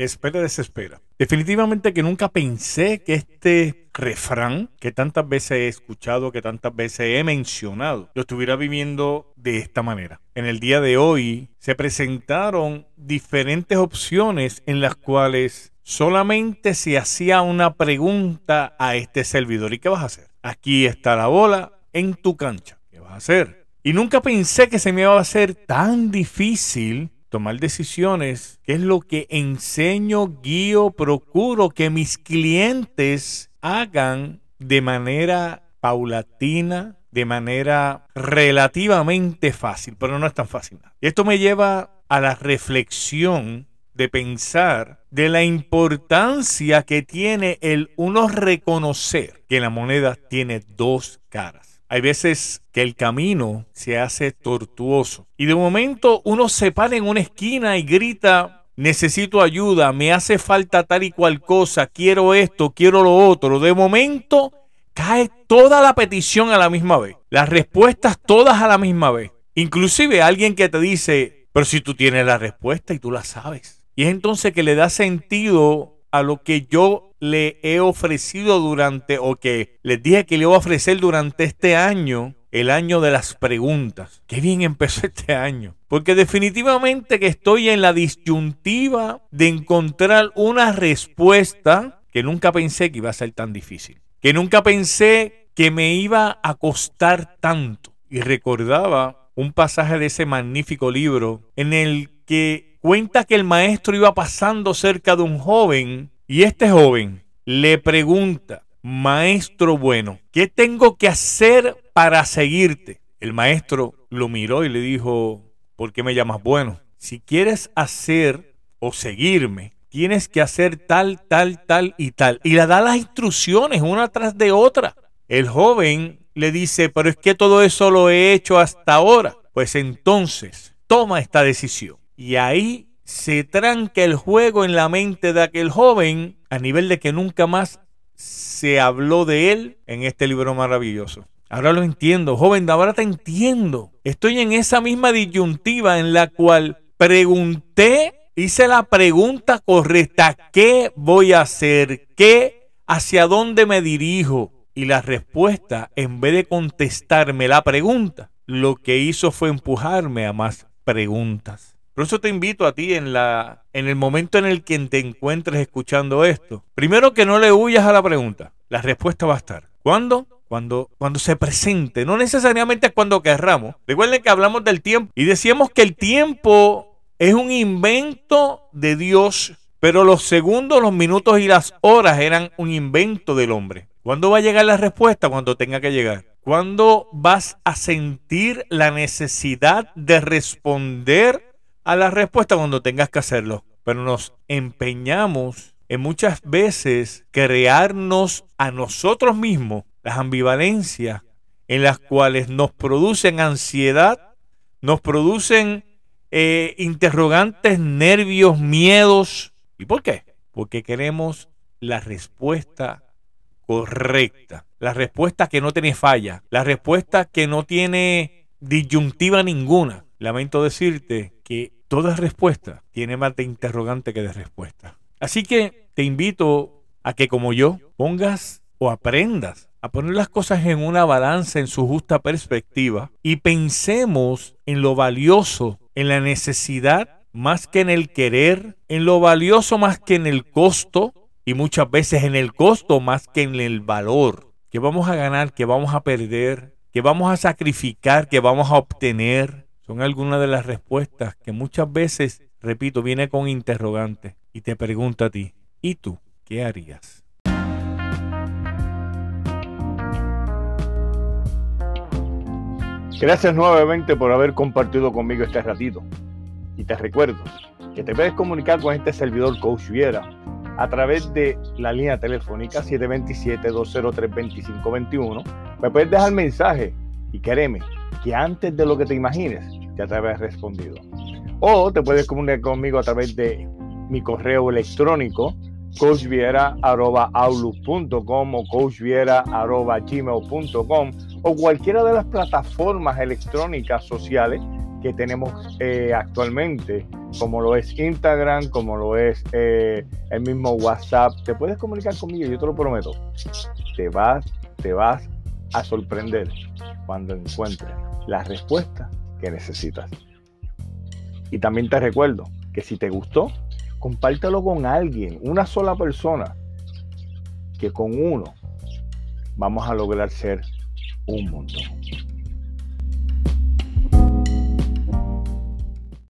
Espera, desespera. Definitivamente que nunca pensé que este refrán que tantas veces he escuchado, que tantas veces he mencionado, lo estuviera viviendo de esta manera. En el día de hoy se presentaron diferentes opciones en las cuales solamente se hacía una pregunta a este servidor. ¿Y qué vas a hacer? Aquí está la bola en tu cancha. ¿Qué vas a hacer? Y nunca pensé que se me iba a hacer tan difícil tomar decisiones, que es lo que enseño, guío, procuro que mis clientes hagan de manera paulatina, de manera relativamente fácil, pero no es tan fácil. Y esto me lleva a la reflexión de pensar de la importancia que tiene el uno reconocer que la moneda tiene dos caras. Hay veces que el camino se hace tortuoso y de momento uno se para en una esquina y grita, necesito ayuda, me hace falta tal y cual cosa, quiero esto, quiero lo otro. De momento cae toda la petición a la misma vez, las respuestas todas a la misma vez. Inclusive alguien que te dice, pero si tú tienes la respuesta y tú la sabes. Y es entonces que le da sentido a lo que yo le he ofrecido durante, o que les dije que le iba a ofrecer durante este año, el año de las preguntas. Qué bien empezó este año. Porque definitivamente que estoy en la disyuntiva de encontrar una respuesta que nunca pensé que iba a ser tan difícil. Que nunca pensé que me iba a costar tanto. Y recordaba un pasaje de ese magnífico libro en el que cuenta que el maestro iba pasando cerca de un joven y este joven le pregunta, maestro bueno, ¿qué tengo que hacer para seguirte? El maestro lo miró y le dijo, ¿por qué me llamas bueno? Si quieres hacer o seguirme, tienes que hacer tal, tal, tal y tal. Y le da las instrucciones una tras de otra. El joven le dice, pero es que todo eso lo he hecho hasta ahora. Pues entonces, toma esta decisión. Y ahí se tranca el juego en la mente de aquel joven a nivel de que nunca más se habló de él en este libro maravilloso. Ahora lo entiendo, joven, ahora te entiendo. Estoy en esa misma disyuntiva en la cual pregunté, hice la pregunta correcta, ¿qué voy a hacer? ¿Qué? ¿Hacia dónde me dirijo? Y la respuesta, en vez de contestarme la pregunta, lo que hizo fue empujarme a más preguntas. Por eso te invito a ti en, la, en el momento en el que te encuentres escuchando esto. Primero que no le huyas a la pregunta. La respuesta va a estar. ¿Cuándo? Cuando, cuando se presente. No necesariamente es cuando querramos. Recuerden que hablamos del tiempo y decíamos que el tiempo es un invento de Dios, pero los segundos, los minutos y las horas eran un invento del hombre. ¿Cuándo va a llegar la respuesta? Cuando tenga que llegar. ¿Cuándo vas a sentir la necesidad de responder a la respuesta cuando tengas que hacerlo. Pero nos empeñamos en muchas veces crearnos a nosotros mismos las ambivalencias en las cuales nos producen ansiedad, nos producen eh, interrogantes, nervios, miedos. ¿Y por qué? Porque queremos la respuesta correcta, la respuesta que no tiene falla, la respuesta que no tiene disyuntiva ninguna. Lamento decirte que toda respuesta tiene más de interrogante que de respuesta. Así que te invito a que como yo pongas o aprendas a poner las cosas en una balanza en su justa perspectiva y pensemos en lo valioso, en la necesidad más que en el querer, en lo valioso más que en el costo y muchas veces en el costo más que en el valor. Que vamos a ganar, que vamos a perder, que vamos a sacrificar, que vamos a obtener, son algunas de las respuestas que muchas veces, repito, viene con interrogante y te pregunta a ti, ¿y tú qué harías? Gracias nuevamente por haber compartido conmigo este ratito. Y te recuerdo que te puedes comunicar con este servidor Coach Viera a través de la línea telefónica 727-203-2521. Me puedes dejar mensaje y créeme que antes de lo que te imagines ya te habrás respondido. O te puedes comunicar conmigo a través de mi correo electrónico coachviera.outlook.com o coachviera.gmail.com o cualquiera de las plataformas electrónicas sociales que tenemos eh, actualmente, como lo es Instagram, como lo es eh, el mismo WhatsApp. Te puedes comunicar conmigo, yo te lo prometo. Te vas, te vas a sorprender cuando encuentres la respuesta que necesitas. Y también te recuerdo que si te gustó, compártelo con alguien, una sola persona, que con uno vamos a lograr ser un montón.